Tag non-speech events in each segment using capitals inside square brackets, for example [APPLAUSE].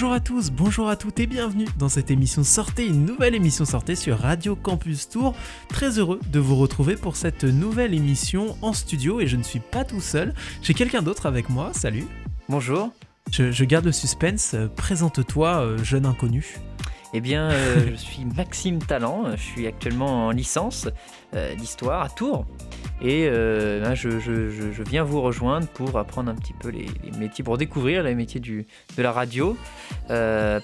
Bonjour à tous, bonjour à toutes et bienvenue dans cette émission Sortez, une nouvelle émission Sortez sur Radio Campus Tour. Très heureux de vous retrouver pour cette nouvelle émission en studio et je ne suis pas tout seul, j'ai quelqu'un d'autre avec moi, salut. Bonjour. Je, garde le suspense, présente-toi, euh, jeune inconnu. Eh bien, euh, je suis Maxime Talent, je suis actuellement en licence euh, d'histoire à Tours. Et euh, ben, je, viens vous rejoindre pour apprendre un petit peu les, métiers, pour découvrir les métiers de la radio,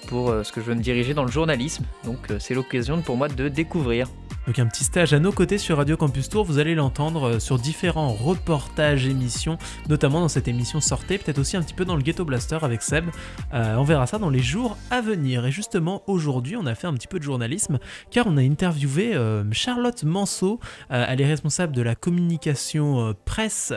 pour ce que je veux me diriger dans le journalisme. Donc c'est l'occasion pour moi de découvrir. Donc un petit stage à nos côtés sur Radio Campus Tour, vous allez l'entendre euh, sur différents reportages, émissions, notamment dans cette émission Sortez, peut-être aussi un petit peu dans le Ghetto Blaster avec Seb. Euh, on verra ça dans les jours à venir. Et justement, aujourd'hui, on a fait un petit peu de journalisme, car on a interviewé euh, Charlotte Manceau. elle est responsable de la communication presse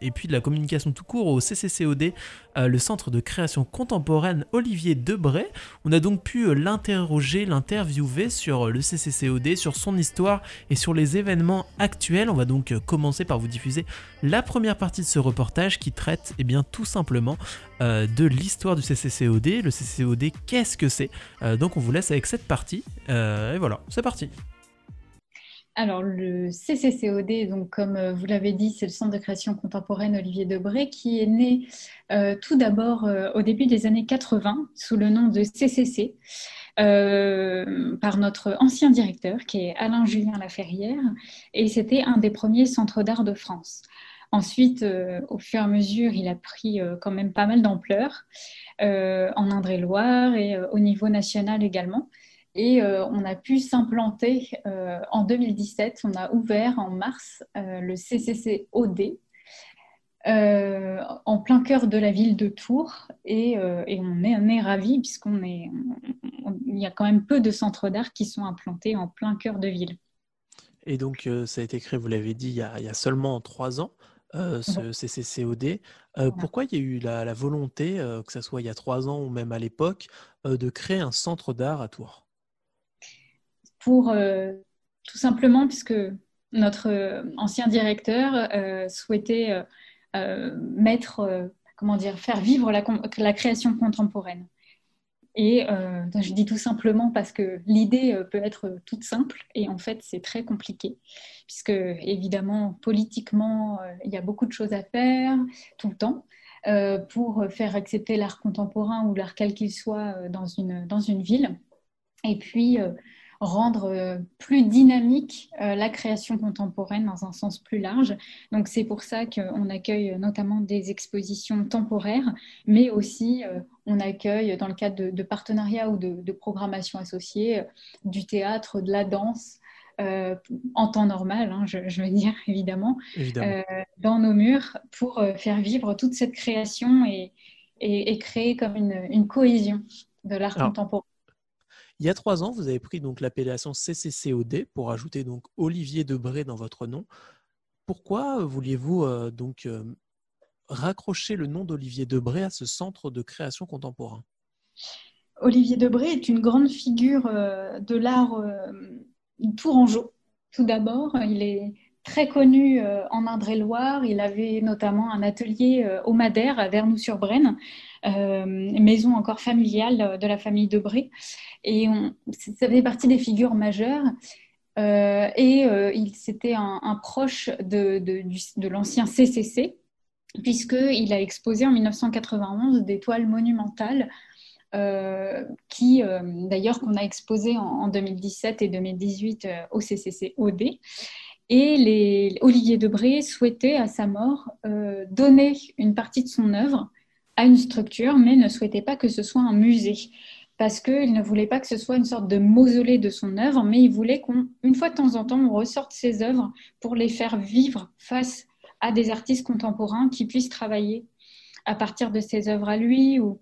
et puis de la communication tout court au CCCOD, le centre de création contemporaine Olivier Debray. On a donc pu l'interroger, l'interviewer sur le CCCOD, sur son histoire et sur les événements actuels. On va donc euh, commencer par vous diffuser la première partie de ce reportage qui traite eh bien, tout simplement euh, de l'histoire du CCCOD. Le CCCOD, qu'est-ce que c'est? Euh, Donc on vous laisse avec cette partie. et voilà, c'est parti. Alors, le CCCOD, donc, comme vous l'avez dit, c'est le Centre de création contemporaine Olivier Debré, qui est né tout d'abord au début des années 80 sous le nom de CCC. Euh, par notre ancien directeur, qui est Alain Julien Laferrière, et c'était un des premiers centres d'art de France. Ensuite, euh, au fur et à mesure, il a pris euh, quand même pas mal d'ampleur en Indre-et-Loire et au niveau national également. Et on a pu s'implanter en 2017. On a ouvert en mars le CCC OD, euh, en plein cœur de la ville de Tours et, euh, on, est, on est ravis puisqu'on est, il y a quand même peu de centres d'art qui sont implantés en plein cœur de ville. Et donc euh, ça a été créé, vous l'avez dit, il y, a, seulement trois ans. ce CCCOD. Pourquoi il y a eu la, volonté, que ce soit il y a trois ans ou même à l'époque, de créer un centre d'art à Tours? Pour tout simplement puisque notre ancien directeur souhaitait euh, mettre, euh, comment dire, faire vivre la, création contemporaine. Et euh, je dis tout simplement parce que l'idée peut être toute simple et en fait c'est très compliqué puisque évidemment politiquement il y a beaucoup de choses à faire tout le temps pour faire accepter l'art contemporain ou l'art quel qu'il soit dans une, dans une ville. Et puis rendre euh, plus dynamique euh, la création contemporaine dans un sens plus large. Donc c'est pour ça qu'on accueille notamment des expositions temporaires, mais aussi euh, on accueille dans le cadre de, partenariats ou de, programmation associée du théâtre, de la danse. en temps normal, hein, je, veux dire [LAUGHS] évidemment, dans nos murs pour faire vivre toute cette création et, et, créer comme une, cohésion de l'art contemporain. Il y a trois ans, vous avez pris donc l'appellation CCCOD pour ajouter donc Olivier Debré dans votre nom. Pourquoi vouliez-vous euh, donc euh, raccrocher le nom d'Olivier Debré à ce centre de création contemporain? Olivier Debré est une grande figure euh, de l'art tourangeau. Tout d'abord, il est très connu en Indre-et-Loire. Il avait notamment un atelier au Madère à Vernoux-sur-Brenne, maison encore familiale de la famille Debré. Et ça faisait partie des figures majeures. Euh, et euh, il c'était un, proche de, l'ancien CCC, puisqu'il a exposé en 1991 des toiles monumentales, euh, qui d'ailleurs qu'on a exposées en, 2017 et 2018 au CCC OD. Et les, Olivier Debré souhaitait à sa mort donner une partie de son œuvre à une structure, mais ne souhaitait pas que ce soit un musée parce qu'il ne voulait pas que ce soit une sorte de mausolée de son œuvre, mais il voulait qu'une fois de temps en temps, on ressorte ses œuvres pour les faire vivre face à des artistes contemporains qui puissent travailler à partir de ses œuvres à lui. Ou...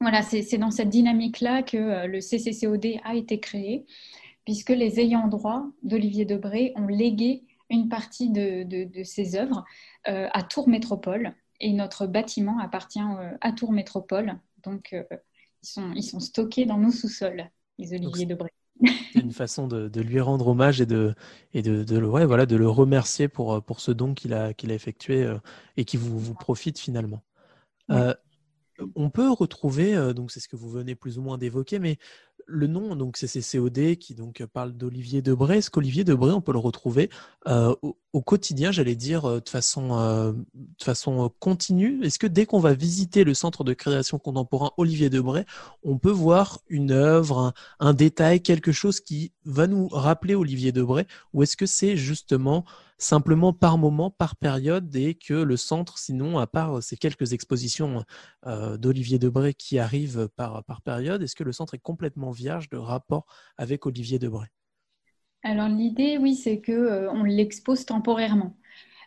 Voilà, c'est dans cette dynamique-là que euh, le CCCOD a été créé, puisque les ayants droit d'Olivier Debré ont légué une partie de, ses œuvres euh, à Tours Métropole, et notre bâtiment appartient euh, à Tours Métropole. Donc, ils sont, ils sont stockés dans nos sous-sols, les oliviers de Bray. C'est une façon de, de, lui rendre hommage et de, et de, de, ouais, voilà, de le remercier pour, pour ce don qu'il a, qu'il a effectué euh, et qui vous, vous profite finalement. Euh, on peut retrouver, euh, donc c'est ce que vous venez plus ou moins d'évoquer, mais le nom, donc c'est CCOD qui donc parle d'Olivier Debré. Est-ce qu'Olivier Debré, on peut le retrouver euh, au, quotidien, j'allais dire, euh, de façon, de façon continue Est-ce que dès qu'on va visiter le centre de création contemporain Olivier Debré, on peut voir une œuvre, un détail, quelque chose qui va nous rappeler Olivier Debré Ou est-ce que c'est justement simplement par moment, par période, et que le centre, sinon, à part ces quelques expositions euh, d'Olivier Debré qui arrivent par, par période, est-ce que le centre est complètement vierge de rapport avec Olivier Debré Alors l'idée, oui, c'est que euh, on l'expose temporairement.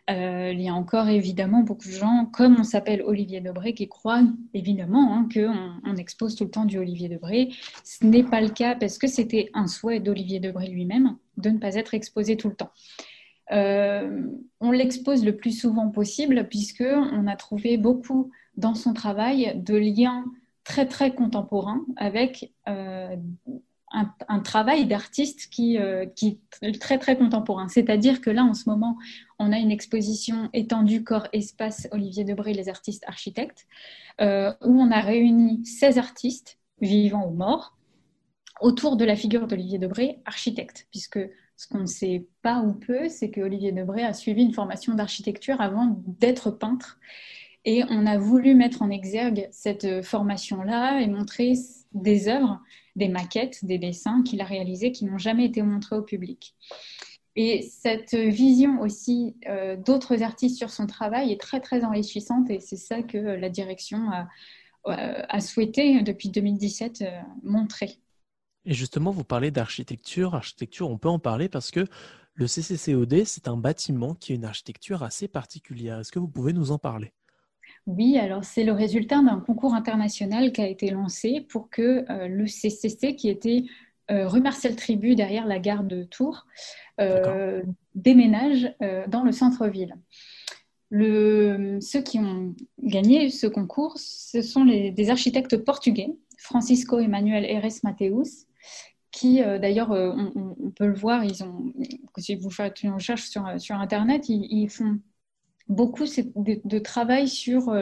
Euh, il y a encore évidemment beaucoup de gens, comme on s'appelle Olivier Debré, qui croient évidemment hein, qu'on on expose tout le temps du Olivier Debré. Ce n'est pas le cas parce que c'était un souhait d'Olivier Debré lui-même de ne pas être exposé tout le temps. Euh, on l'expose le plus souvent possible puisque on a trouvé beaucoup dans son travail de liens très très contemporains avec un, travail d'artiste qui, euh, qui, est très très contemporain. C'est-à-dire que là, en ce moment, on a une exposition étendue corps-espace Olivier Debré, les artistes architectes, où on a réuni 16 artistes, vivants ou morts, autour de la figure d'Olivier Debré, architecte, puisque ce qu'on ne sait pas ou peu, c'est que Olivier Debré a suivi une formation d'architecture avant d'être peintre. Et on a voulu mettre en exergue cette formation-là et montrer des œuvres, des maquettes, des dessins qu'il a réalisés qui n'ont jamais été montrés au public. Et cette vision aussi euh, d'autres artistes sur son travail est très très enrichissante et c'est ça que la direction a, souhaité depuis 2017 euh, montrer. Et justement, vous parlez d'architecture. Architecture, on peut en parler parce que le CCCOD, c'est un bâtiment qui a une architecture assez particulière. Est-ce que vous pouvez nous en parler? Oui, alors c'est le résultat d'un concours international qui a été lancé pour que euh, le CCC, qui était euh, rue Marcel Tribu derrière la gare de Tours, euh, déménage dans le centre-ville. ceux qui ont gagné ce concours, ce sont des architectes portugais, Francisco Emmanuel Eres Mateus qui euh, d'ailleurs, euh, on, peut le voir, ils ont, si vous faites une recherche sur, sur Internet, ils, font beaucoup de, travail sur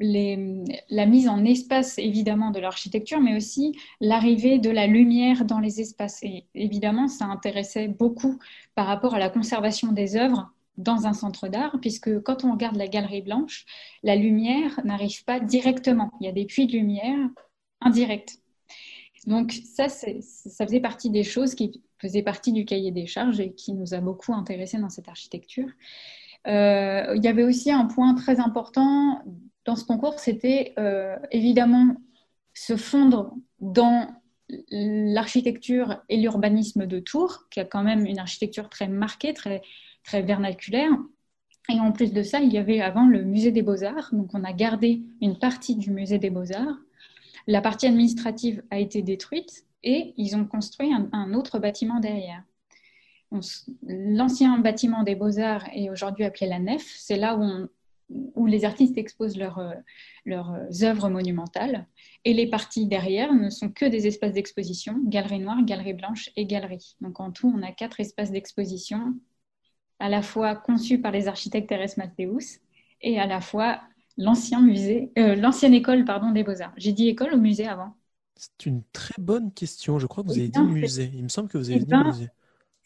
les, la mise en espace, évidemment, de l'architecture, mais aussi l'arrivée de la lumière dans les espaces. Et évidemment, ça intéressait beaucoup par rapport à la conservation des œuvres dans un centre d'art, puisque quand on regarde la galerie blanche, la lumière n'arrive pas directement. Il y a des puits de lumière indirects. Donc ça, ça faisait partie des choses qui faisaient partie du cahier des charges et qui nous a beaucoup intéressés dans cette architecture. Euh, il y avait aussi un point très important dans ce concours, c'était euh, évidemment se fondre dans l'architecture et l'urbanisme de Tours, qui a quand même une architecture très marquée, très, très vernaculaire. Et en plus de ça, il y avait avant le musée des beaux-arts. Donc on a gardé une partie du musée des beaux-arts la partie administrative a été détruite et ils ont construit un, autre bâtiment derrière. L'ancien bâtiment des beaux-arts est aujourd'hui appelé la nef. C'est là où, les artistes exposent leurs, leurs œuvres monumentales. Et les parties derrière ne sont que des espaces d'exposition, galerie noire, galerie blanche et galerie. Donc en tout, on a quatre espaces d'exposition, à la fois conçus par les architectes Thérèse Mathéus et à la fois l'ancien musée, euh, l'ancienne école pardon, des beaux-arts. J'ai dit école ou musée avant? C'est une très bonne question. Je crois que vous avez dit musée. Il me semble que vous avez dit musée.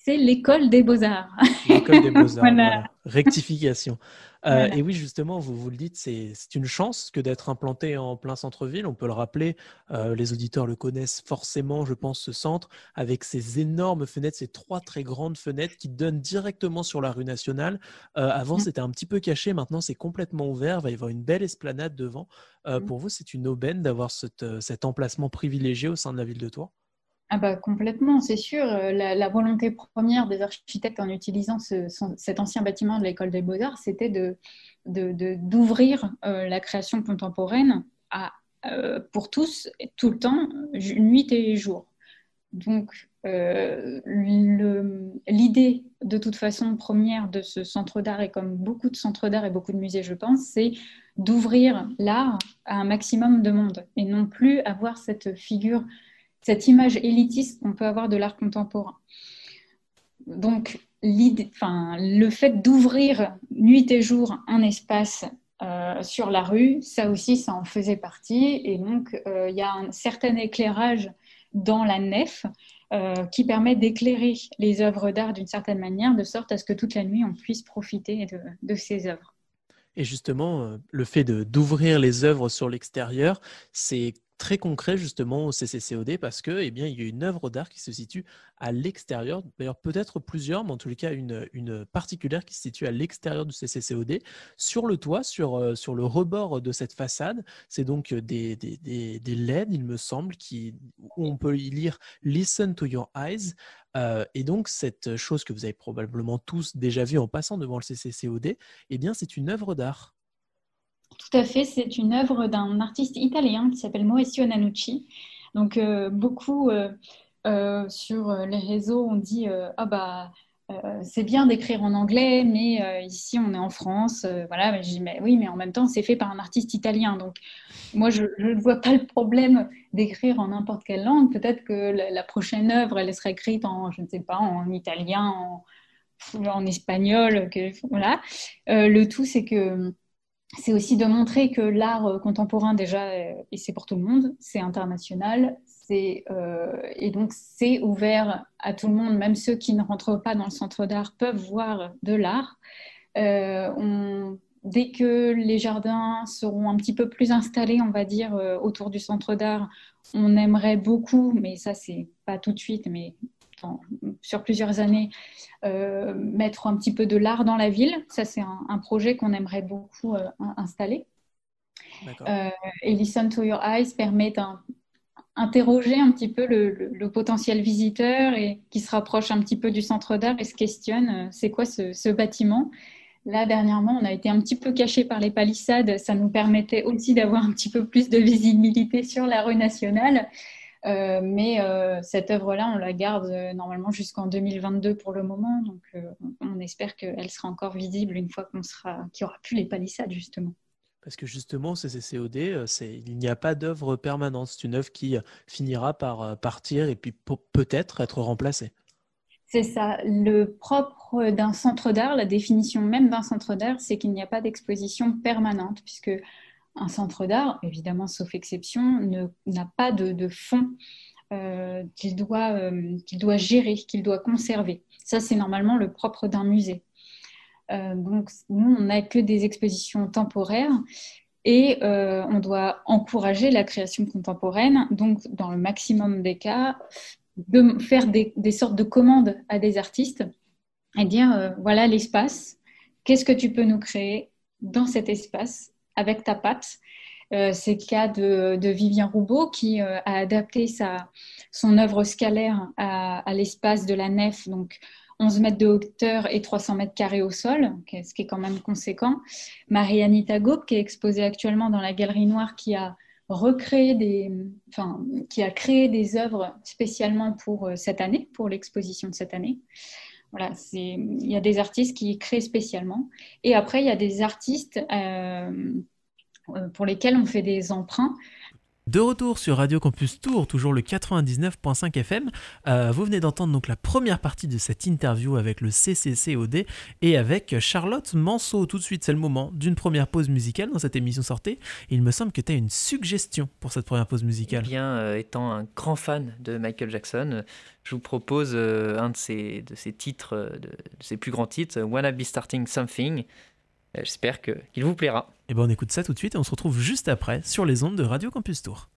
C'est l'école des beaux-arts. [LAUGHS] L'école des beaux-arts. Rectification. Euh, et oui, justement, vous, vous le dites, c'est une chance que d'être implanté en plein centre-ville. On peut le rappeler, euh, les auditeurs le connaissent forcément, je pense, ce centre, avec ces énormes fenêtres, ces trois très grandes fenêtres qui donnent directement sur la rue nationale. Euh, avant, mmh. c'était un petit peu caché, maintenant, c'est complètement ouvert. Il va y avoir une belle esplanade devant. Mmh. Pour vous, c'est une aubaine d'avoir cet emplacement privilégié au sein de la ville de Tours? Ah bah, complètement, c'est sûr. Euh, la, volonté première des architectes en utilisant cet ancien bâtiment de l'école des beaux-arts, c'était d'ouvrir euh, la création contemporaine à, euh, pour tous, tout le temps, nuit et jour. Donc, l'idée de toute façon première de ce centre d'art, et comme beaucoup de centres d'art et beaucoup de musées, je pense, c'est d'ouvrir l'art à un maximum de monde et non plus avoir cette figure cette image élitiste qu'on peut avoir de l'art contemporain. Donc, le fait d'ouvrir nuit et jour un espace sur la rue, ça aussi, ça en faisait partie. Et donc, il y a un certain éclairage dans la nef qui permet d'éclairer les œuvres d'art d'une certaine manière, de sorte à ce que toute la nuit, on puisse profiter de, de ces œuvres. Et justement, le fait d'ouvrir les œuvres sur l'extérieur, c'est très concret justement au CCCOD parce que eh bien, il y a une œuvre d'art qui se situe à l'extérieur, d'ailleurs peut-être plusieurs, mais en les cas une, particulière qui se situe à l'extérieur du CCCOD, sur le toit, sur, euh, sur le rebord de cette façade. C'est donc des, des, des, des, LED, il me semble, qui, où on peut y lire Listen to your eyes. Euh, et donc cette chose que vous avez probablement tous déjà vue en passant devant le CCCOD, eh bien c'est une œuvre d'art. Tout à fait, c'est une œuvre d'un artiste italien qui s'appelle Maurizio Nanucci. Donc euh, beaucoup euh, euh, sur les réseaux on dit ah bah c'est bien d'écrire en anglais, mais ici on est en France, voilà. Dis mais oui, mais en même temps c'est fait par un artiste italien, donc moi je, ne vois pas le problème d'écrire en n'importe quelle langue. Peut-être que la, prochaine œuvre elle sera écrite en je ne sais pas en italien, en, en espagnol, que, voilà. le tout c'est que c'est aussi de montrer que l'art euh, contemporain, déjà, euh, et c'est pour tout le monde, c'est international, c'est, euh, et donc c'est ouvert à tout le monde, même ceux qui ne rentrent pas dans le centre d'art peuvent voir de l'art. dès que les jardins seront un petit peu plus installés, on va dire, autour du centre d'art, on aimerait beaucoup, mais ça, c'est pas tout de suite, mais sur plusieurs années, euh, mettre un petit peu de l'art dans la ville. Ça, c'est un, projet qu'on aimerait beaucoup euh, installer. Euh, et Listen to Your Eyes permet d'interroger un petit peu le, potentiel visiteur et qui se rapproche un petit peu du centre d'art et se questionne c'est quoi ce, bâtiment? Là, dernièrement, on a été un petit peu caché par les palissades. Ça nous permettait aussi d'avoir un petit peu plus de visibilité sur la rue nationale. Euh, mais euh, cette œuvre-là, on la garde euh, normalement jusqu'en 2022 pour le moment. Donc, on espère qu'elle sera encore visible une fois qu'on sera, qu'il n'y aura plus les palissades, justement. Parce que justement, CCCOD, il n'y a pas d'œuvre permanente. C'est une œuvre qui finira par partir et puis peut-être être remplacée. C'est ça. Le propre d'un centre d'art, la définition même d'un centre d'art, c'est qu'il n'y a pas d'exposition permanente, puisque un centre d'art, évidemment sauf exception, n'a pas de, fonds euh, qu'il doit, euh, qu'il doit gérer, qu'il doit conserver. Ça, c'est normalement le propre d'un musée. Euh, donc, nous, on n'a que des expositions temporaires et on doit encourager la création contemporaine. Donc, dans le maximum des cas, de faire des, des sortes de commandes à des artistes et dire voilà l'espace, qu'est-ce que tu peux nous créer dans cet espace avec ta patte. Euh, c'est le cas de, Vivien Roubaud qui euh, a adapté sa, son œuvre scalaire à, l'espace de la nef, donc 11 mètres de hauteur et 300 mètres carrés au sol, ce qui est quand même conséquent. Marie-Anita Gaupe, qui est exposée actuellement dans la Galerie Noire, qui a recréé des, enfin, qui a créé des œuvres spécialement pour euh, cette année, pour l'exposition de cette année. Il y a des artistes qui créent spécialement. Et après, il y a des artistes euh, euh, pour lesquels on fait des emprunts. De retour sur Radio Campus Tour, toujours le 99.5 FM. Euh, vous venez d'entendre donc la première partie de cette interview avec le CCCOD et avec Charlotte Manceau. Tout de suite, c'est le moment d'une première pause musicale dans cette émission sortée. Il me semble que tu as une suggestion pour cette première pause musicale. Eh bien, euh, étant un grand fan de Michael Jackson, je vous propose euh, un de ses, titres, de, de ses plus grands titres, Wanna Be Starting Something. J'espère qu'il vous plaira. Et eh ben on écoute ça tout de suite et on se retrouve juste après sur les ondes de Radio Campus Tour.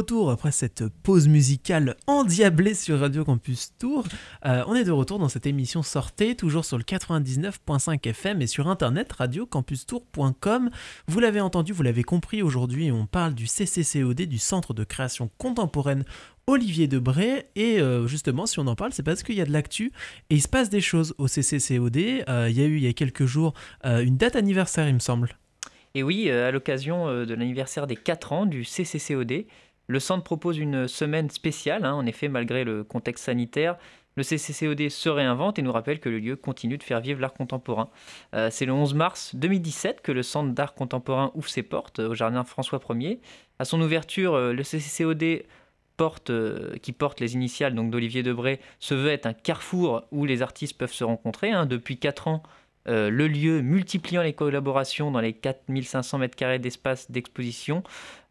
Retour après cette pause musicale endiablée sur Radio Campus Tour. Euh, on est de retour dans cette émission Sortez, toujours sur le 99.5 FM et sur internet radiocampustour.com. Vous l'avez entendu, vous l'avez compris, aujourd'hui on parle du CCCOD, du Centre de création contemporaine Olivier Debré. Et euh, justement, si on en parle, c'est parce qu'il y a de l'actu et il se passe des choses au CCCOD. Euh, il y a eu il y a quelques jours une date anniversaire, il me semble. Et oui, à l'occasion de l'anniversaire des 4 ans du CCCOD, le centre propose une semaine spéciale. Hein. en effet, malgré le contexte sanitaire, le CCCOD se réinvente et nous rappelle que le lieu continue de faire vivre l'art contemporain. Euh, c'est le 11 mars 2017 que le centre d'art contemporain ouvre ses portes au jardin François 1er. À son ouverture, le CCCOD porte, qui porte les initiales d'Olivier Debray se veut être un carrefour où les artistes peuvent se rencontrer. Hein. Depuis 4 ans, euh, le lieu multipliant les collaborations dans les 4500 m2 d'espace d'exposition, euh,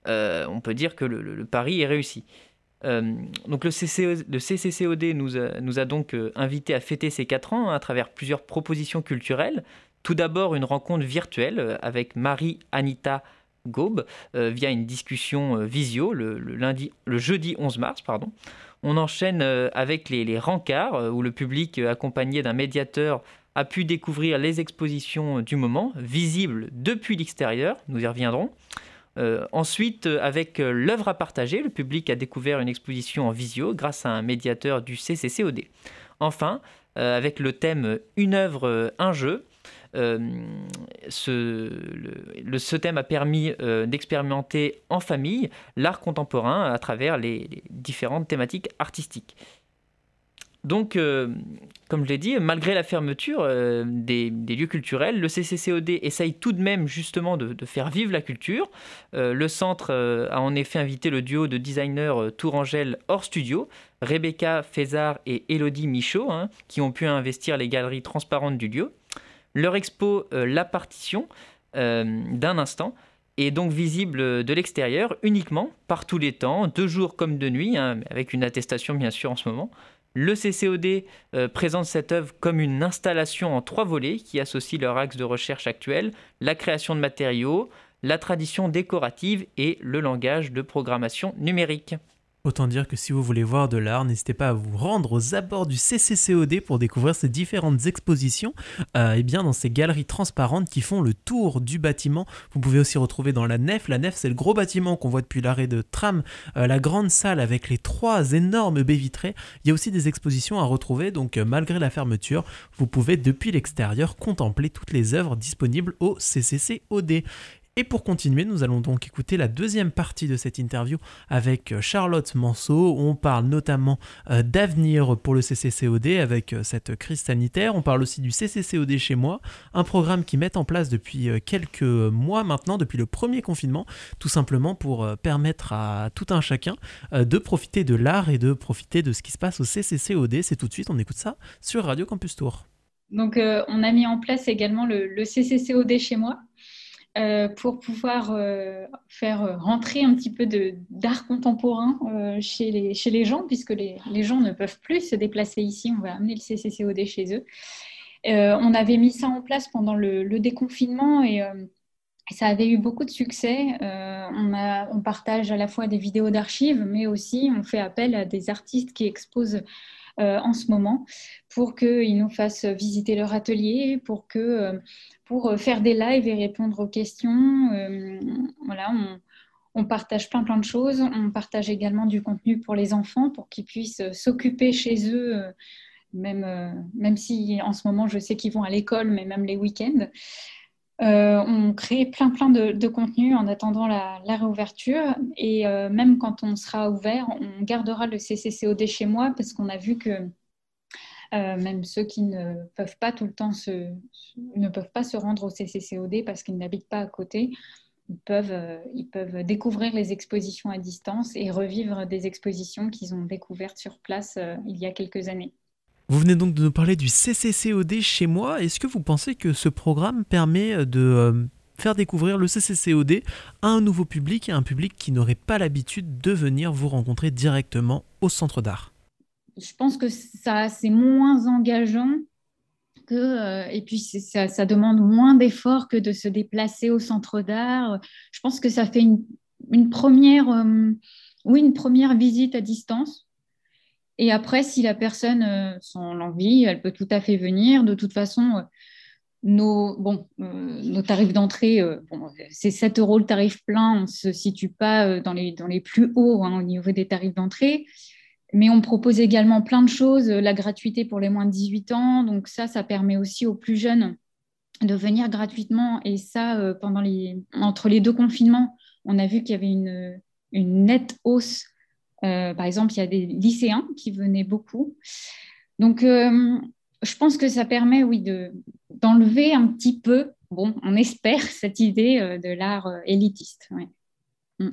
on peut dire que le, pari est réussi. Euh, donc le, CCCOD nous a, donc invités à fêter ces 4 ans hein, à travers plusieurs propositions culturelles. Tout d'abord une rencontre virtuelle avec Marie-Anita Gaube via une discussion visio le, lundi, le jeudi 11 mars. Pardon. On enchaîne avec les, les rencarts où le public accompagné d'un médiateur a pu découvrir les expositions du moment, visibles depuis l'extérieur, nous y reviendrons. Euh, ensuite, euh, avec euh, l'œuvre à partager, le public a découvert une exposition en visio grâce à un médiateur du CCCOD. Enfin, avec le thème Une œuvre, un jeu, ce, ce, thème a permis d'expérimenter en famille l'art contemporain à travers les différentes thématiques artistiques. Donc, euh, comme je l'ai dit, malgré la fermeture euh, des, lieux culturels, le CCCOD essaye tout de même justement de, faire vivre la culture. Euh, le centre a en effet invité le duo de designers Tourangelle hors studio, Rebecca Fézard et Elodie Michaud, hein, qui ont pu investir les galeries transparentes du lieu. Leur expo La Partition d'un instant est donc visible de l'extérieur uniquement par tous les temps, de jour comme de nuit, hein, avec une attestation bien sûr en ce moment. Le CCOD euh, présente cette œuvre comme une installation en trois volets qui associe leur axe de recherche actuel, la création de matériaux, la tradition décorative et le langage de programmation numérique. Autant dire que si vous voulez voir de l'art, n'hésitez pas à vous rendre aux abords du CCCOD pour découvrir ces différentes expositions. Euh, et bien dans ces galeries transparentes qui font le tour du bâtiment. Vous pouvez aussi retrouver dans la nef. La nef, c'est le gros bâtiment qu'on voit depuis l'arrêt de tram, euh, la grande salle avec les trois énormes baies vitrées. Il y a aussi des expositions à retrouver. Donc euh, malgré la fermeture, vous pouvez depuis l'extérieur contempler toutes les œuvres disponibles au CCCOD. Et pour continuer, nous allons donc écouter la deuxième partie de cette interview avec euh, Charlotte Manceau. On parle notamment euh, d'avenir pour le CCCOD avec euh, cette crise sanitaire. On parle aussi du CCCOD chez moi, un programme qui met en place depuis quelques mois maintenant, depuis le premier confinement, tout simplement pour permettre à tout un chacun de profiter de l'art et de profiter de ce qui se passe au CCCOD. C'est tout de suite, on écoute ça sur Radio Campus Tour. Donc, on a mis en place également le, le CCCOD chez moi. Euh, pour pouvoir euh, faire rentrer un petit peu d'art contemporain euh, chez, les, chez les gens, puisque les, les, gens ne peuvent plus se déplacer ici. On va amener le CCCOD chez eux. on avait mis ça en place pendant le, déconfinement et ça avait eu beaucoup de succès. on, partage à la fois des vidéos d'archives, mais aussi on fait appel à des artistes qui exposent en ce moment pour qu'ils nous fassent visiter leur atelier, pour que pour euh, faire des lives et répondre aux questions. Euh, voilà, on, partage plein plein de choses. On partage également du contenu pour les enfants pour qu'ils puissent euh, s'occuper chez eux, même, même si en ce moment je sais qu'ils vont à l'école, mais même les week-ends. On crée plein plein de, de contenu en attendant la, réouverture et même quand on sera ouvert, on gardera le CCCOD chez moi parce qu'on a vu que euh, même ceux qui ne peuvent pas tout le temps se, ne peuvent pas se rendre au CCCOD parce qu'ils n'habitent pas à côté. Ils peuvent, euh, découvrir les expositions à distance et revivre des expositions qu'ils ont découvertes sur place euh, il y a quelques années. Vous venez donc de nous parler du CCCOD chez moi. Est-ce que vous pensez que ce programme permet de faire découvrir le CCCOD à un nouveau public, à un public qui n'aurait pas l'habitude de venir vous rencontrer directement au centre d'art? Je pense que ça, c'est moins engageant euh, et puis ça, demande moins d'efforts que de se déplacer au centre d'art. Je pense que ça fait une, une première, euh, oui, une première visite à distance. Et après, si la personne euh, l'envie, elle peut tout à fait venir. De toute façon, euh, nos, bon, euh, nos tarifs d'entrée, c'est 7 euros le tarif plein. On ne se situe pas dans les, dans les plus hauts hein, au niveau des tarifs d'entrée. Mais on propose également plein de choses, la gratuité pour les moins de 18 ans. Donc ça, ça permet aussi aux plus jeunes de venir gratuitement. Et ça, pendant les, entre les deux confinements, on a vu qu'il y avait une, une nette hausse. Euh, par exemple, il y a des lycéens qui venaient beaucoup. Donc, euh, je pense que ça permet, oui, d'enlever un petit peu, bon, on espère, [LAUGHS] cette idée euh, de l'art élitiste. Mm.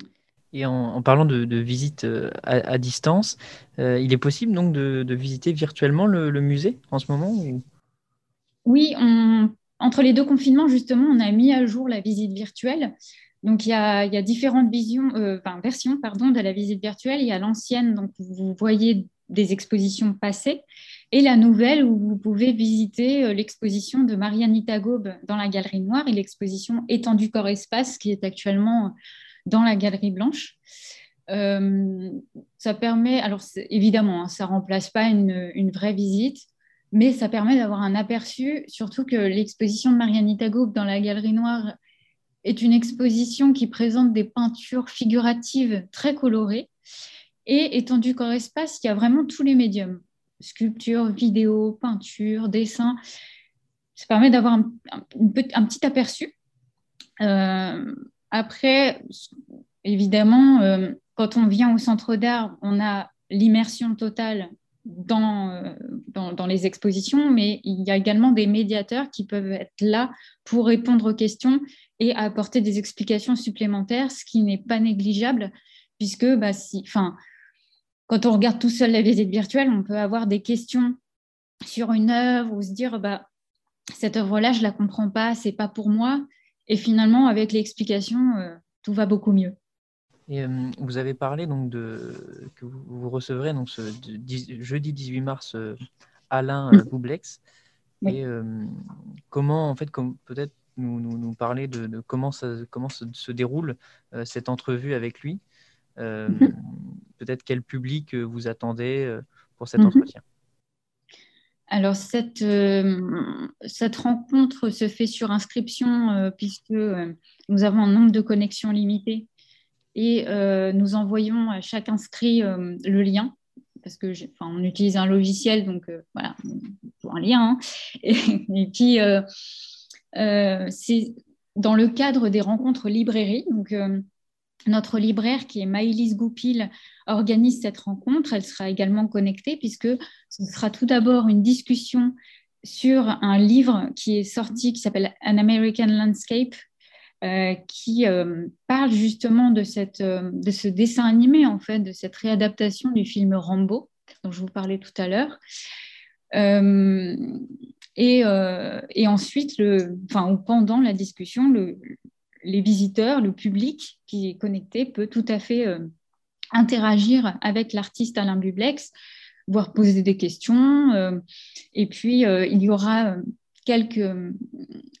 Et en, parlant de, de visite à, distance, il est possible donc de, visiter virtuellement le, musée en ce moment Oui, entre les deux confinements, justement, on a mis à jour la visite virtuelle. Donc, il y a, différentes euh, versions pardon, de la visite virtuelle. Il y a l'ancienne, donc vous voyez des expositions passées, et la nouvelle où vous pouvez visiter euh, l'exposition de Marianita Gaube dans la Galerie Noire et l'exposition Étendue Corps Espace qui est actuellement dans la Galerie Blanche. Euh, ça permet, alors évidemment, hein, ça ne remplace pas une, vraie visite, mais ça permet d'avoir un aperçu, surtout que l'exposition de Marianita Gaube dans la Galerie Noire est une exposition qui présente des peintures figuratives très colorées. Et étendu corps espace, il y a vraiment tous les médiums sculpture, vidéo, peinture, dessin. Ça permet d'avoir un, petit aperçu. Euh, après, évidemment, euh, quand on vient au centre d'art, on a l'immersion totale dans, euh, dans, les expositions, mais il y a également des médiateurs qui peuvent être là pour répondre aux questions et apporter des explications supplémentaires, ce qui n'est pas négligeable, puisque bah, quand on regarde tout seul la visite virtuelle, on peut avoir des questions sur une œuvre ou se dire bah, cette œuvre-là, je ne la comprends pas, c'est pas pour moi. Et finalement, avec l'explication, euh, tout va beaucoup mieux. Et, euh, vous avez parlé donc de que vous, recevrez donc ce jeudi 18 mars euh, Alain Boublex. Et comment en fait, comme peut-être nous, nous, parler de, comment, ça, comment se, déroule euh, cette entrevue avec lui. Euh, mhm. Peut-être quel public euh, vous attendez pour cet mhm. entretien? Alors, cette, cette rencontre se fait sur inscription puisque nous avons un nombre de connexions limité et nous envoyons à chaque inscrit le lien parce que utilise un logiciel, donc voilà, pour un lien. Hein. [LAUGHS] Et, puis, euh, c'est dans le cadre des rencontres librairies. Donc, euh, notre libraire, qui est Maïlis Goupil, organise cette rencontre. Elle sera également connectée puisque ce sera tout d'abord une discussion sur un livre qui est sorti qui s'appelle An American Landscape, euh, qui parle justement de, cette, de ce dessin animé, en fait, de cette réadaptation du film Rambo, dont je vous parlais tout à l'heure. Euh, et, ensuite, enfin, pendant la discussion, le, les visiteurs, le public qui est connecté peut tout à fait euh, interagir avec l'artiste Alain Bublex, voire poser des questions. Euh, et puis, il y aura quelques,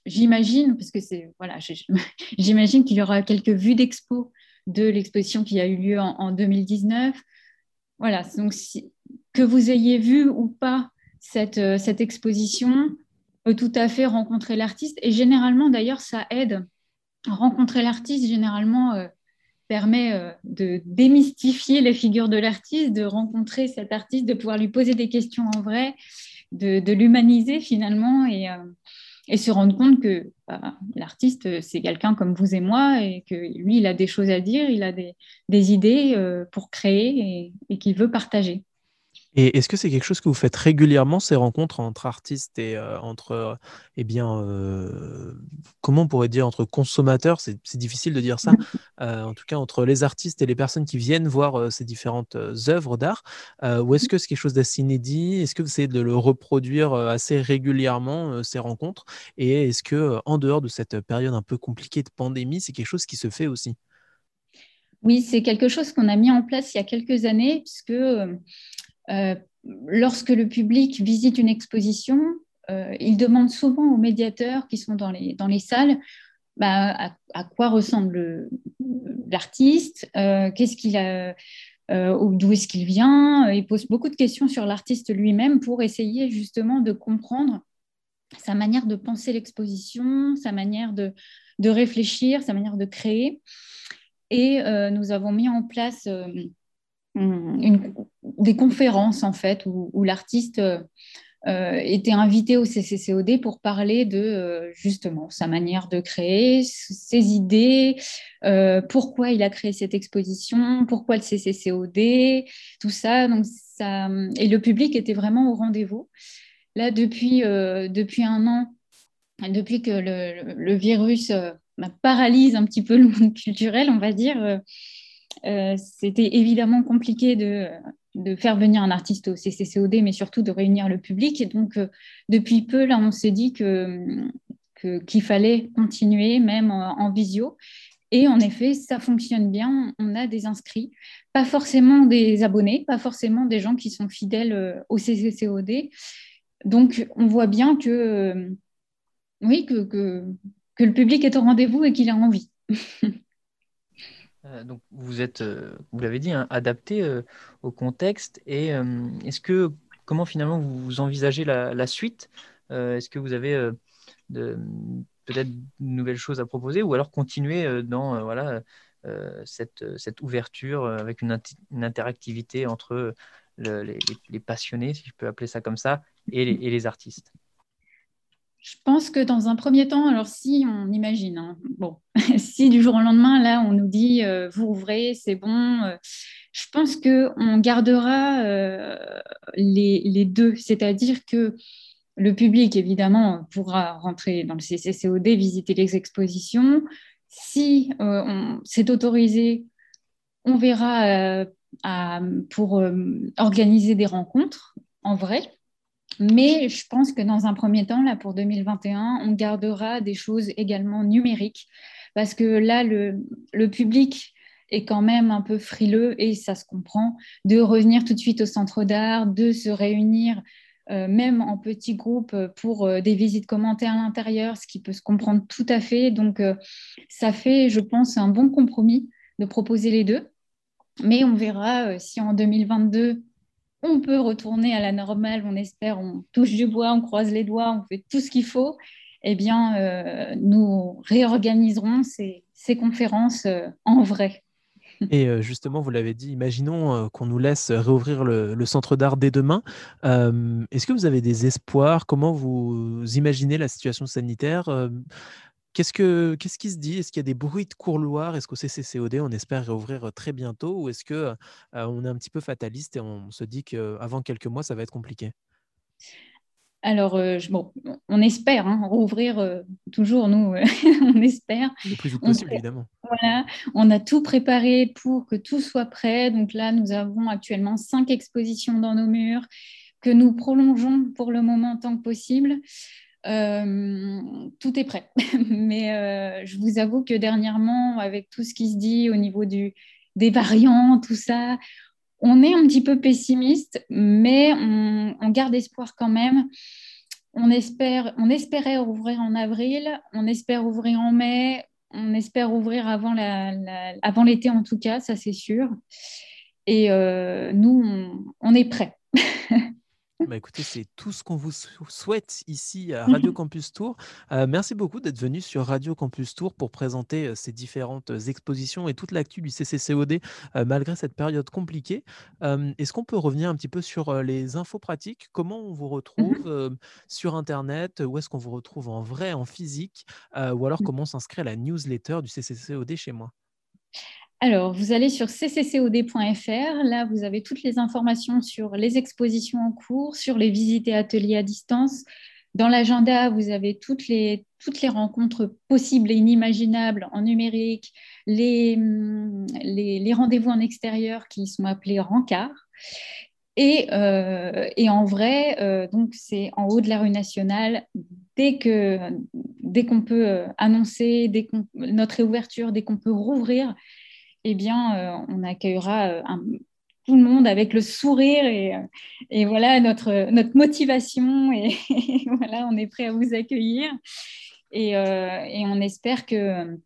j'imagine, parce que c'est, voilà, [LAUGHS] j'imagine qu'il y aura quelques vues d'expo de l'exposition qui a eu lieu en, 2019. Voilà, donc que vous ayez vu ou pas euh, cette, exposition peut tout à fait rencontrer l'artiste. Et généralement, d'ailleurs, ça aide. Rencontrer l'artiste, généralement, euh, permet euh, de démystifier les figures de l'artiste, de rencontrer cet artiste, de pouvoir lui poser des questions en vrai, de, l'humaniser finalement et, se rendre compte que bah, l'artiste, c'est quelqu'un comme vous et moi et que lui, il a des choses à dire, il a des, idées pour créer et qu'il veut partager. Et est-ce que c'est quelque chose que vous faites régulièrement, ces rencontres entre artistes et euh, entre, euh, eh bien, euh, comment on pourrait dire, entre consommateurs, c'est difficile de dire ça, [LAUGHS] en tout cas entre les artistes et les personnes qui viennent voir ces différentes œuvres d'art, ou est-ce que c'est quelque chose d'assez inédit? Est-ce que vous essayez de le reproduire assez régulièrement, ces rencontres? Et est-ce que, en dehors de cette période un peu compliquée de pandémie, c'est quelque chose qui se fait aussi? Oui, c'est quelque chose qu'on a mis en place il y a quelques années, puisque euh, lorsque le public visite une exposition, euh, il demande souvent aux médiateurs qui sont dans les, dans les salles bah, à, quoi ressemble l'artiste, qu'est-ce qu'il d'où est-ce qu'il vient. Il pose beaucoup de questions sur l'artiste lui-même pour essayer justement de comprendre sa manière de penser l'exposition, sa manière de, de, réfléchir, sa manière de créer. Et nous avons mis en place une, des conférences en fait où, l'artiste euh, était invité au CCCOD pour parler de euh, justement sa manière de créer, ses idées, euh, pourquoi il a créé cette exposition, pourquoi le CCCOD, tout ça. Donc ça et le public était vraiment au rendez-vous. Là, depuis, depuis un an, depuis que le, le virus paralyse un petit peu le monde culturel, on va dire, c'était évidemment compliqué de faire venir un artiste au CCCOD, mais surtout de réunir le public. Et donc, euh, depuis peu, là, on s'est dit que, qu'il fallait continuer, même en, visio. Et en effet, ça fonctionne bien. On a des inscrits, pas forcément des abonnés, pas forcément des gens qui sont fidèles euh, au CCCOD. Donc, on voit bien que, euh, oui, que, que le public est au rendez-vous et qu'il a envie. [LAUGHS] Euh, donc vous êtes, euh, vous l'avez dit, hein, adapté euh, au contexte. Et est-ce que comment finalement vous envisagez la, suite Est-ce que vous avez peut-être de nouvelles choses à proposer ou alors continuer dans voilà cette, cette, ouverture avec une, interactivité entre les, passionnés, si je peux appeler ça comme ça, et les artistes? Je pense que dans un premier temps, alors si on imagine, hein, bon, [LAUGHS] si du jour au lendemain, là, on nous dit euh, vous ouvrez, c'est bon, euh, je pense qu'on gardera euh, les, deux, c'est-à-dire que le public, évidemment, pourra rentrer dans le CCCOD, visiter les expositions. Si c'est autorisé, on verra pour organiser des rencontres en vrai. Mais je pense que dans un premier temps, là, pour 2021, on gardera des choses également numériques parce que là, le, public est quand même un peu frileux et ça se comprend de revenir tout de suite au centre d'art, de se réunir euh, même en petits groupes pour euh, des visites commentées à l'intérieur, ce qui peut se comprendre tout à fait. Donc, euh, ça fait, je pense, un bon compromis de proposer les deux. Mais on verra si en 2022, on peut retourner à la normale, on espère, on touche du bois, on croise les doigts, on fait tout ce qu'il faut, eh bien, euh, nous réorganiserons ces, conférences euh, en vrai. [LAUGHS] Et euh, justement, vous l'avez dit, imaginons qu'on nous laisse réouvrir le, centre d'art dès demain. Est-ce que vous avez des espoirs? Comment vous imaginez la situation sanitaire? Qu'est-ce, que, qui se dit? Est-ce qu'il y a des bruits de couloir? Est-ce qu'au CCCOD, on espère réouvrir très bientôt? Ou est-ce qu'on on est un petit peu fataliste et on se dit qu'avant quelques mois, ça va être compliqué? Alors, bon, on espère hein, rouvrir toujours, nous, [LAUGHS] on espère. Le plus vite possible, évidemment. Voilà, on a tout préparé pour que tout soit prêt. Donc là, nous avons actuellement cinq expositions dans nos murs que nous prolongeons pour le moment tant que possible. Euh, tout est prêt. [LAUGHS] Mais euh, je vous avoue que dernièrement, avec tout ce qui se dit au niveau du, des variants, tout ça, on est un petit peu pessimiste, mais on, garde espoir quand même. On, espérait ouvrir en avril, on espère ouvrir en mai, on espère ouvrir avant, l'été en tout cas, ça c'est sûr. Et euh, nous, on est prêts. [LAUGHS] Bah, écoutez, c'est tout ce qu'on vous souhaite ici à Radio [LAUGHS] Campus Tour. Euh, merci beaucoup d'être venu sur Radio Campus Tour pour présenter euh, ces différentes expositions et toute l'actu du CCCOD euh, malgré cette période compliquée. Est-ce qu'on peut revenir un petit peu sur les infos pratiques? Comment on vous retrouve [LAUGHS] sur Internet? Où est-ce qu'on vous retrouve en vrai, en physique? Ou alors mmh. comment s'inscrire à la newsletter du CCCOD chez moi? Alors, vous allez sur cccod.fr. Là, vous avez toutes les informations sur les expositions en cours, sur les visites et ateliers à distance. Dans l'agenda, vous avez toutes les, toutes les rencontres possibles et inimaginables en numérique, les, les, rendez-vous en extérieur qui sont appelés rencarts. Et, euh, et en vrai, euh, c'est en haut de la rue nationale. Dès dès qu'on peut euh, annoncer, notre réouverture, dès qu'on peut rouvrir, eh bien, euh, on accueillera euh, tout le monde avec le sourire et, euh, voilà notre, motivation [LAUGHS] et, voilà, on est prêt à vous accueillir et, on espère que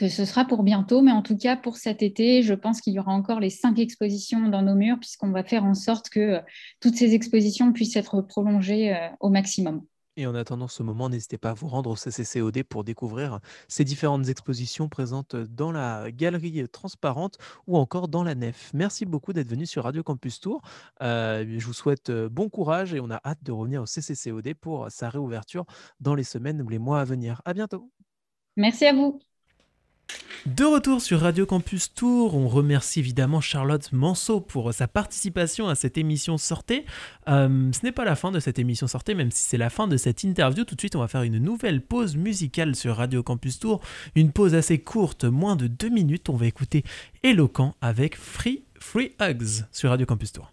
ce sera pour bientôt, mais en tout cas pour cet été, je pense qu'il y aura encore les cinq expositions dans nos murs, puisqu'on va faire en sorte que toutes ces expositions puissent être prolongées au maximum. Et en attendant ce moment, n'hésitez pas à vous rendre au CCCOD pour découvrir ces différentes expositions présentes dans la galerie transparente ou encore dans la nef. Merci beaucoup d'être venu sur Radio Campus Tour. Euh, je vous souhaite euh, bon courage et on a hâte de revenir au CCCOD pour sa réouverture dans les semaines ou les mois à venir. À bientôt. Merci à vous. De retour sur Radio Campus Tour, on remercie évidemment Charlotte Manceau pour sa participation à cette émission Sortez. Euh, ce n'est pas la fin de cette émission Sortez, même si c'est la fin de cette interview. Tout de suite, on va faire une nouvelle pause musicale sur Radio Campus Tour. Une pause assez courte, moins de deux minutes. On va écouter Éloquent avec Free Free Hugs sur Radio Campus Tour.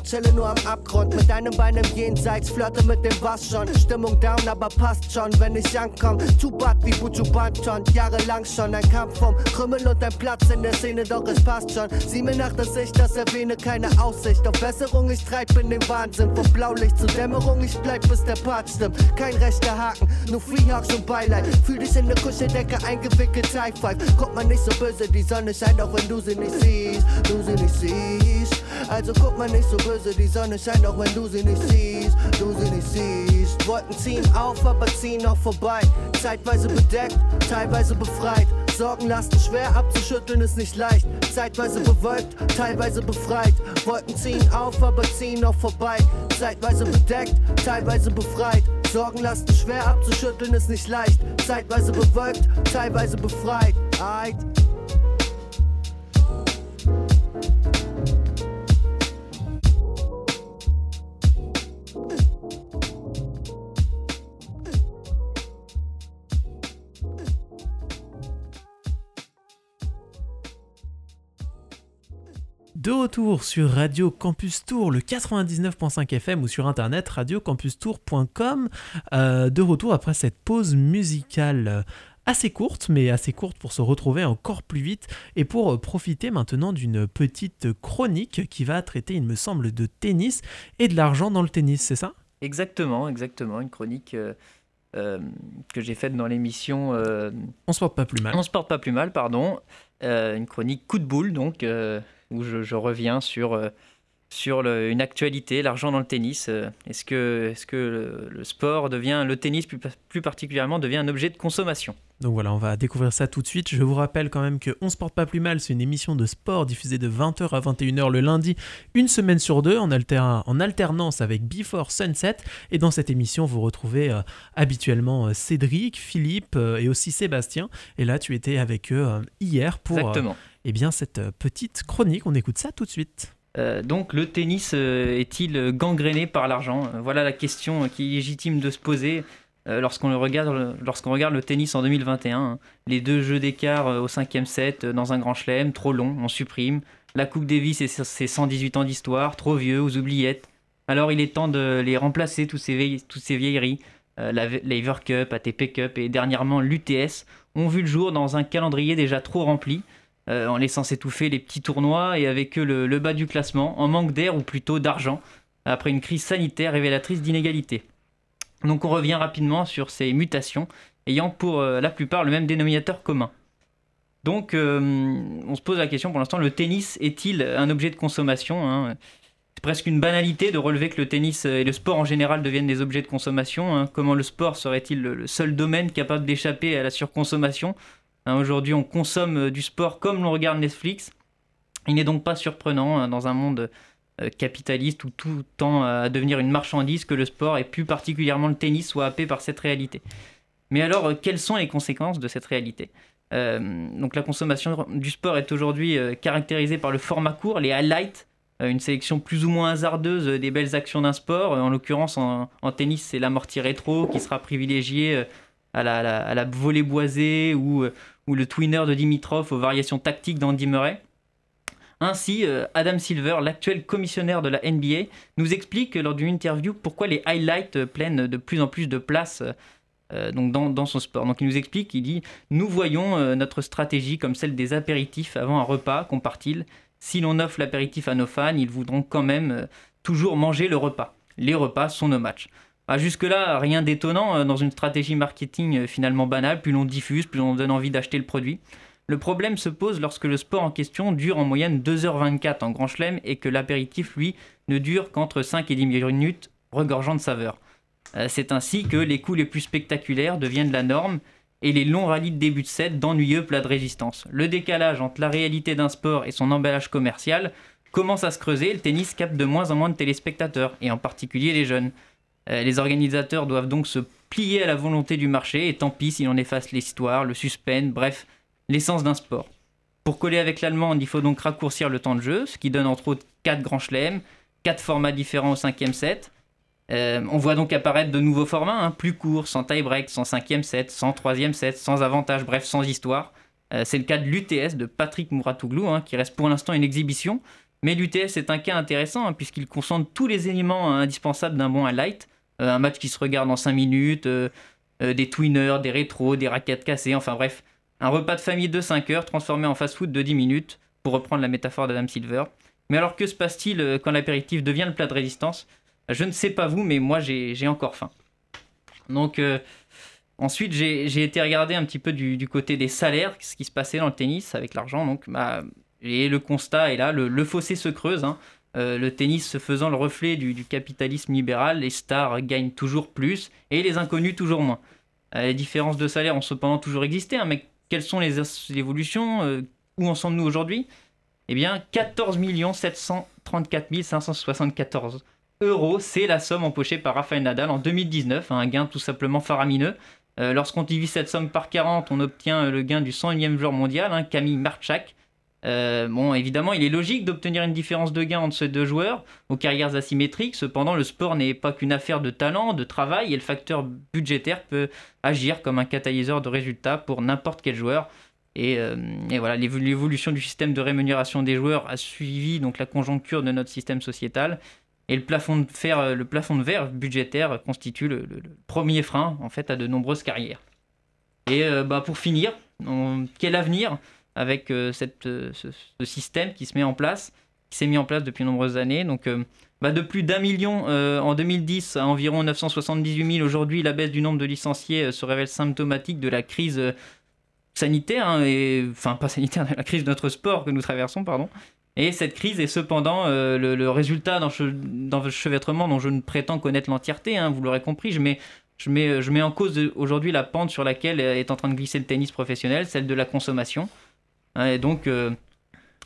Achtung, chille nur am Abgrund. Mit deinem Bein im Jenseits, flirte mit dem Bass schon. Stimmung down, aber passt schon, wenn ich ankomm. Tupac wie Buju Banton, jahrelang schon ein Kampf um Krümmel und ein Platz in der Szene, doch es passt schon. Sieh mir nach, dass ich das erwähne, keine Aussicht auf Besserung. Ich treib in den Wahnsinn, vom Blaulicht zur Dämmerung. Ich bleib bis der Part stimmt. Kein rechter Haken, nur Freehawks und Beileid. Fühl dich in der Kuscheldecke eingewickelt, High Five. Guck mal nicht so böse, die Sonne scheint, auch wenn du sie nicht siehst. Du sie nicht siehst. Also guck mal nicht so böse, die Sonne scheint auch wenn du sie nicht siehst, du sie nicht siehst. Wolken ziehen auf, aber ziehen auch vorbei. Zeitweise bedeckt, teilweise befreit. Sorgen lasten schwer abzuschütteln ist nicht leicht. Zeitweise bewölkt, teilweise befreit. Wolken ziehen auf, aber ziehen auch vorbei. Zeitweise bedeckt, teilweise befreit. Sorgen lasten schwer abzuschütteln ist nicht leicht. Zeitweise bewölkt, teilweise befreit. Eid. De retour sur Radio Campus Tour, le 99.5 FM ou sur internet radiocampustour.com. Euh, de retour après cette pause musicale assez courte, mais assez courte pour se retrouver encore plus vite et pour profiter maintenant d'une petite chronique qui va traiter, il me semble, de tennis et de l'argent dans le tennis, c'est ça? Exactement, exactement, une chronique. Euh, euh, que j'ai faite dans l'émission. on se porte pas plus mal. On se porte pas plus mal, pardon. une chronique coup de boule, donc où je, reviens sur, euh, sur une actualité, l'argent dans le tennis. Euh, est-ce que, est le, sport devient, le tennis plus, plus, particulièrement, devient un objet de consommation? Donc voilà, on va découvrir ça tout de suite. Je vous rappelle quand même que On se porte pas plus mal, c'est une émission de sport diffusée de 20h à 21h le lundi, une semaine sur deux, en, en alternance avec Before Sunset. Et dans cette émission, vous retrouvez euh, habituellement Cédric, Philippe et aussi Sébastien. Et là, tu étais avec eux hier pour eh bien, cette euh, petite chronique. On écoute ça tout de suite. Euh, donc le tennis euh, est-il gangréné par l'argent? Voilà la question qui est légitime de se poser lorsqu'on regarde, lorsqu'on regarde le tennis en 2021. Les deux jeux d'écart au cinquième set dans un grand chelem, trop long, on supprime. La Coupe Davis et ses 118 ans d'histoire, trop vieux, aux oubliettes. Alors il est temps de les remplacer, toutes ces vieilleries. la Lever Cup, ATP Cup et dernièrement l'UTS ont vu le jour dans un calendrier déjà trop rempli. Euh, en laissant s'étouffer les petits tournois et avec eux le, bas du classement, en manque d'air ou plutôt d'argent, après une crise sanitaire révélatrice d'inégalités. Donc on revient rapidement sur ces mutations, ayant pour euh, la plupart le même dénominateur commun. Donc euh, on se pose la question pour l'instant, le tennis est-il un objet de consommation hein? C'est presque une banalité de relever que le tennis et le sport en général deviennent des objets de consommation. Hein. Comment le sport serait-il le seul domaine capable d'échapper à la surconsommation Hein, aujourd'hui, on consomme euh, du sport comme l'on regarde Netflix. Il n'est donc pas surprenant dans un monde capitaliste où tout tend à devenir une marchandise que le sport et plus particulièrement le tennis soit happé par cette réalité. Mais alors, euh, quelles sont les conséquences de cette réalité Donc la consommation du sport est aujourd'hui caractérisée par le format court, les highlights, une sélection plus ou moins hasardeuse des belles actions d'un sport. En l'occurrence, en, en, tennis, c'est l'amorti rétro qui sera privilégié à la, à la, volée boisée ou, ou, le twinner de Dimitrov aux variations tactiques d'Andy Murray. Ainsi, euh, Adam Silver, l'actuel commissionnaire de la NBA, nous explique lors d'une interview pourquoi les highlights euh, prennent de plus en plus de place euh, dans, son sport. Donc il nous explique, il dit Nous voyons notre stratégie comme celle des apéritifs avant un repas, compare-t-il. Si l'on offre l'apéritif à nos fans, ils voudront quand même toujours manger le repas. Les repas sont nos matchs. Ah, jusque-là, rien d'étonnant dans une stratégie marketing finalement banale. Plus l'on diffuse, plus on donne envie d'acheter le produit. Le problème se pose lorsque le sport en question dure en moyenne 2h24 en grand chelem et que l'apéritif, lui, ne dure qu'entre 5 et 10 minutes, regorgeant de saveur. Euh, c'est ainsi que les coups les plus spectaculaires deviennent la norme et les longs rallyes de début de set d'ennuyeux plats de résistance. Le décalage entre la réalité d'un sport et son emballage commercial commence à se creuser, le tennis capte de moins en moins de téléspectateurs, et en particulier les jeunes. Euh, les organisateurs doivent donc se plier à la volonté du marché, et tant pis si l'on efface l'histoire, le suspense, bref, l'essence d'un sport. Pour coller avec l'allemande, il faut donc raccourcir le temps de jeu, ce qui donne entre autres 4 grands chelems, 4 formats différents au cinquième set. Euh, on voit donc apparaître de nouveaux formats, hein, plus courts, sans tie-break, sans cinquième set, sans troisième set, sans avantage, bref, sans histoire. Euh, c'est le cas de l'UTS de Patrick Mouratoglou, hein, qui reste pour l'instant une exhibition. Mais l'UTS est un cas intéressant, hein, puisqu'il concentre tous les éléments indispensables d'un bon highlight. Euh, un match qui se regarde en 5 minutes, des twinners, des rétros, des raquettes cassées, enfin bref, un repas de famille de 5 heures transformé en fast-food de 10 minutes, pour reprendre la métaphore d'Adam Silver. Mais alors que se passe-t-il euh, quand l'apéritif devient le plat de résistance? Je ne sais pas vous, mais moi j'ai encore faim. Donc euh, ensuite j'ai été regarder un petit peu du, côté des salaires, ce qui se passait dans le tennis avec l'argent. Donc bah, et le constat est là, le, fossé se creuse. Hein. Euh, le tennis se faisant le reflet du, capitalisme libéral, les stars gagnent toujours plus et les inconnus toujours moins. les différences de salaire ont cependant toujours existé, hein, mais quelles sont les évolutions euh, Où en sommes-nous aujourd'hui? Eh bien, 14 734 574 euros, c'est la somme empochée par Rafael Nadal en 2019, un gain tout simplement faramineux. Euh, lorsqu'on divise cette somme par 40, on obtient le gain du 101e joueur mondial, hein, Camille Marchak. Euh, bon, évidemment, il est logique d'obtenir une différence de gain entre ces deux joueurs aux carrières asymétriques. Cependant, le sport n'est pas qu'une affaire de talent, de travail, et le facteur budgétaire peut agir comme un catalyseur de résultats pour n'importe quel joueur. Et, euh, voilà, l'évolution du système de rémunération des joueurs a suivi donc la conjoncture de notre système sociétal. Et le plafond de, de verre budgétaire constitue le, premier frein en fait à de nombreuses carrières. Et euh, bah, pour finir, quel avenir? Avec euh, cette, euh, ce, système qui se met en place, qui s'est mis en place depuis de nombreuses années. Donc, euh, bah, de plus d'un million en 2010 à environ 978 000 aujourd'hui, la baisse du nombre de licenciés se révèle symptomatique de la crise sanitaire, hein, et, enfin pas sanitaire, la crise de notre sport que nous traversons, pardon. Et cette crise est cependant le, résultat d'un chevêtrement dont je ne prétends connaître l'entièreté, hein, vous l'aurez compris, je mets en cause aujourd'hui la pente sur laquelle est en train de glisser le tennis professionnel, celle de la consommation. Hein, et donc, euh,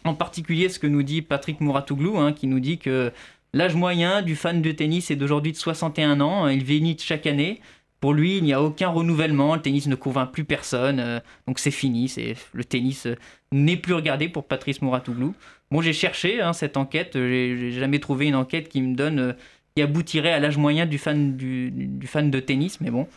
en particulier, ce que nous dit Patrick Mouratoglou, hein, qui nous dit que l'âge moyen du fan de tennis est d'aujourd'hui de 61 ans. Il vieillit chaque année. Pour lui, il n'y a aucun renouvellement. Le tennis ne convainc plus personne. Euh, donc c'est fini. C'est le tennis euh, n'est plus regardé pour Patrice Mouratoglou. Bon, j'ai cherché hein, cette enquête. J'ai jamais trouvé une enquête qui me donne qui aboutirait à l'âge moyen du fan du, du, fan de tennis. Mais bon,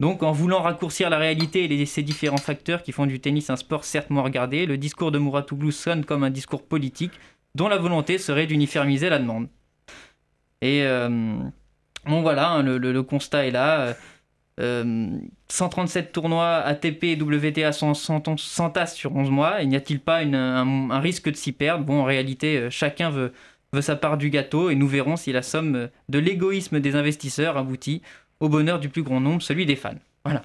donc, en voulant raccourcir la réalité et ces différents facteurs qui font du tennis un sport certes moins regardé, le discours de Mouratoglou sonne comme un discours politique dont la volonté serait d'uniformiser la demande. Et euh, bon, voilà, hein, le, constat est là. 137 euh, tournois ATP et WTA sont s'entassent sur 11 mois. Et n'y a-t-il pas un, risque de s'y perdre? Bon, en réalité, euh, chacun veut sa part du gâteau et nous verrons si la somme de l'égoïsme des investisseurs aboutit au bonheur du plus grand nombre, celui des fans. Voilà.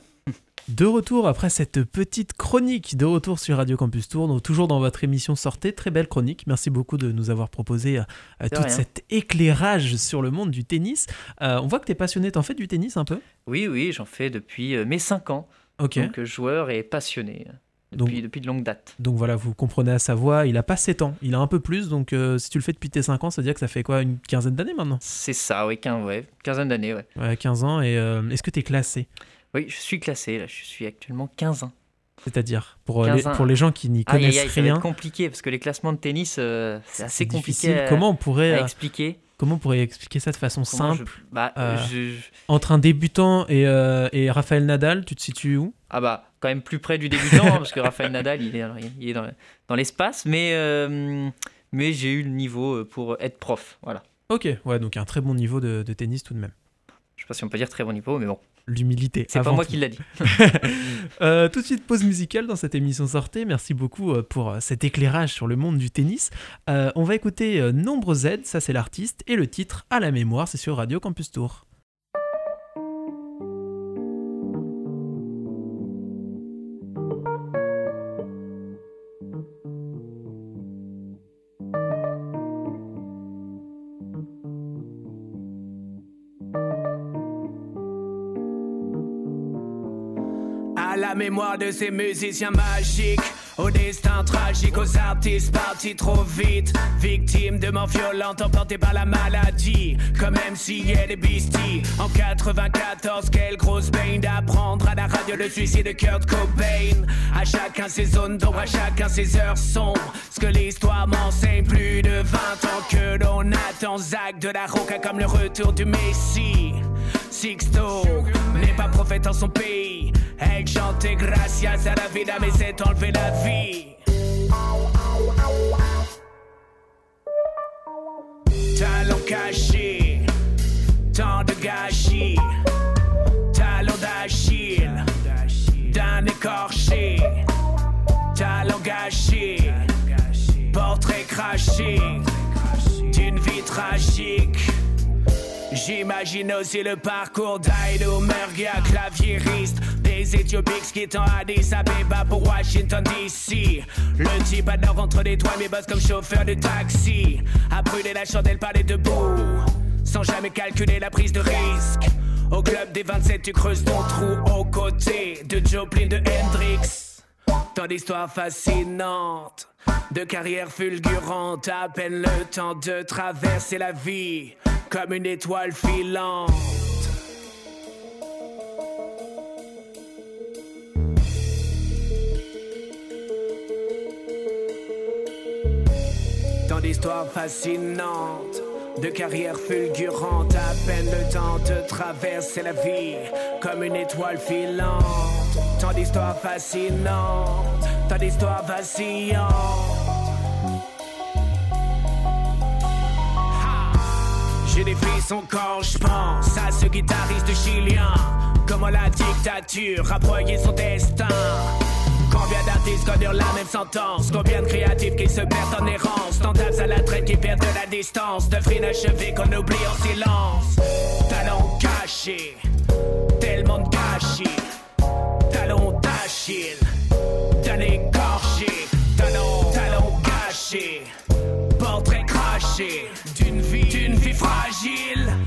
De retour après cette petite chronique de retour sur Radio Campus Tour, toujours dans votre émission Sortez, très belle chronique. Merci beaucoup de nous avoir proposé euh, tout cet éclairage sur le monde du tennis. Euh, on voit que tu es passionné, t'en fais du tennis un peu? Oui, oui, j'en fais depuis euh, mes 5 ans. Ok. Donc joueur et passionné. Depuis, depuis, de longue date. Donc voilà, vous comprenez à sa voix, il a pas 7 ans, il a un peu plus, donc si tu le fais depuis tes 5 ans, ça veut dire que ça fait quoi, une quinzaine d'années maintenant? C'est ça, oui, 15, ouais, quinzaine d'années, ouais. Ouais, 15 ans, et est-ce que tu es classé? Oui, je suis classé, là. Je suis actuellement 15 ans. C'est-à-dire, pour, euh, les, pour les gens qui n'y connaissent rien. C'est compliqué, parce que les classements de tennis, euh, c'est assez compliqué comment on pourrait, à expliquer. Comment on pourrait expliquer ça de façon simple bah, euh, Entre un débutant et, et, Raphaël Nadal, tu te situes où? Ah bah, quand même plus près du débutant, hein, parce que Raphaël Nadal, il est, il est dans, l'espace. Mais mais j'ai eu le niveau pour être prof. Voilà. Ok, ouais, donc un très bon niveau de, de tennis tout de même. Je sais pas si on peut dire très bon niveau, mais bon. L'humilité. C'est pas moi tout. qui l'a dit. [LAUGHS] Euh, tout de suite, pause musicale dans cette émission sortée. Merci beaucoup euh, pour euh, cet éclairage sur le monde du tennis. Euh, on va écouter Nombre Z, ça c'est l'artiste, et le titre à la mémoire, c'est sur Radio Campus Tour. Mémoire de ces musiciens magiques, au destin tragique, aux artistes partis trop vite, victimes de morts violentes emportées par la maladie, comme MC et Beastie. En 94, quelle grosse baigne d'apprendre à la radio le suicide de Kurt Cobain. À chacun ses zones d'ombre, à chacun ses heures sombres. Ce que l'histoire m'enseigne, plus de 20 ans que l'on attend Zach de la Roca comme le retour du Messie. Sixto n'est pas prophète en son pays. Elle chantait gracias à la vida, mais s'est enlevé la vie. Talent caché, tant de gâchis. Talent d'Achille, d'un écorché. Talent gâché, portrait craché d'une vie tragique. J'imagine aussi le parcours d'Aido Mergia, claviériste des Éthiopiques quittant Addis Abeba pour Washington DC. Le type adore entre les doigts, mais bosse comme chauffeur de taxi. A brûlé la chandelle par les debout, sans jamais calculer la prise de risque. Au club des 27, tu creuses ton trou aux côtés de Joplin, de Hendrix. Tant d'histoires fascinantes, de carrières fulgurantes, à peine le temps de traverser la vie comme une étoile filante. Tant d'histoires fascinantes, de carrières fulgurantes, à peine le temps de traverser la vie comme une étoile filante. Tant d'histoires fascinantes, tant d'histoires vacillantes. J'ai des frissons quand je pense à ce guitariste chilien. Comment la dictature a broyé son destin. Combien d'artistes connurent la même sentence? Combien de créatifs qui se perdent en errance? Tentables à la traite qui perdent de la distance. D'œuvres inachevées qu'on oublie en silence. Talent caché Tellement de gâchis. Talon d'Achille. D'un écorché Talent, talent gâché Portrait craché D'une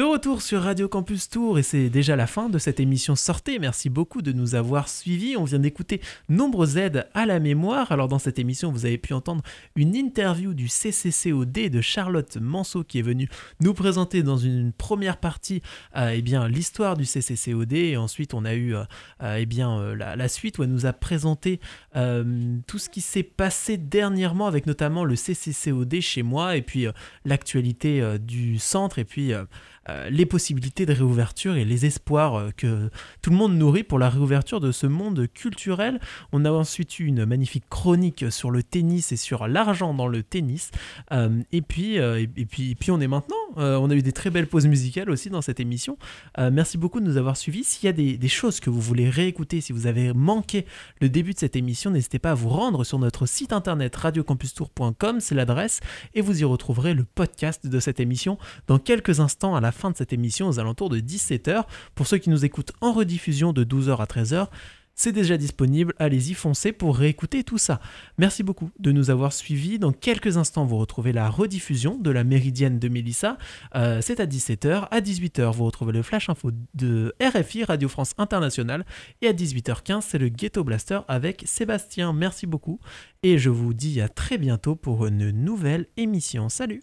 De retour sur Radio Campus Tour et c'est déjà la fin de cette émission Sortez. Merci beaucoup de nous avoir suivis. On vient d'écouter Nombre Z à la mémoire. Alors dans cette émission, vous avez pu entendre une interview du CCCOD de Charlotte Manceau qui est venue nous présenter dans une première partie euh, eh bien l'histoire du CCCOD et ensuite on a eu euh, euh, eh bien la, la suite où elle nous a présenté tout ce qui s'est passé dernièrement avec notamment le CCCOD chez moi et puis l'actualité du centre et puis les possibilités de réouverture et les espoirs euh, que tout le monde nourrit pour la réouverture de ce monde culturel. On a ensuite eu une magnifique chronique sur le tennis et sur l'argent dans le tennis. Euh, et, puis, euh, et, puis, et puis on est maintenant. Euh, on a eu des très belles pauses musicales aussi dans cette émission. Euh, merci beaucoup de nous avoir suivis. S'il y a des, des choses que vous voulez réécouter, si vous avez manqué le début de cette émission, n'hésitez pas à vous rendre sur notre site internet radiocampustour.com, c'est l'adresse, et vous y retrouverez le podcast de cette émission dans quelques instants à fin de cette émission aux alentours de 17h. Pour ceux qui nous écoutent en rediffusion de 12h à 13h, c'est déjà disponible. Allez-y, foncez pour réécouter tout ça. Merci beaucoup de nous avoir suivis. Dans quelques instants, vous retrouvez la rediffusion de la Méridienne de Mélissa. Euh, c'est à 17h. À 18h, vous retrouvez le Flash Info de RFI, Radio France Internationale. Et à 18h15, c'est le Ghetto Blaster avec Sébastien. Merci beaucoup. Et je vous dis à très bientôt pour une nouvelle émission. Salut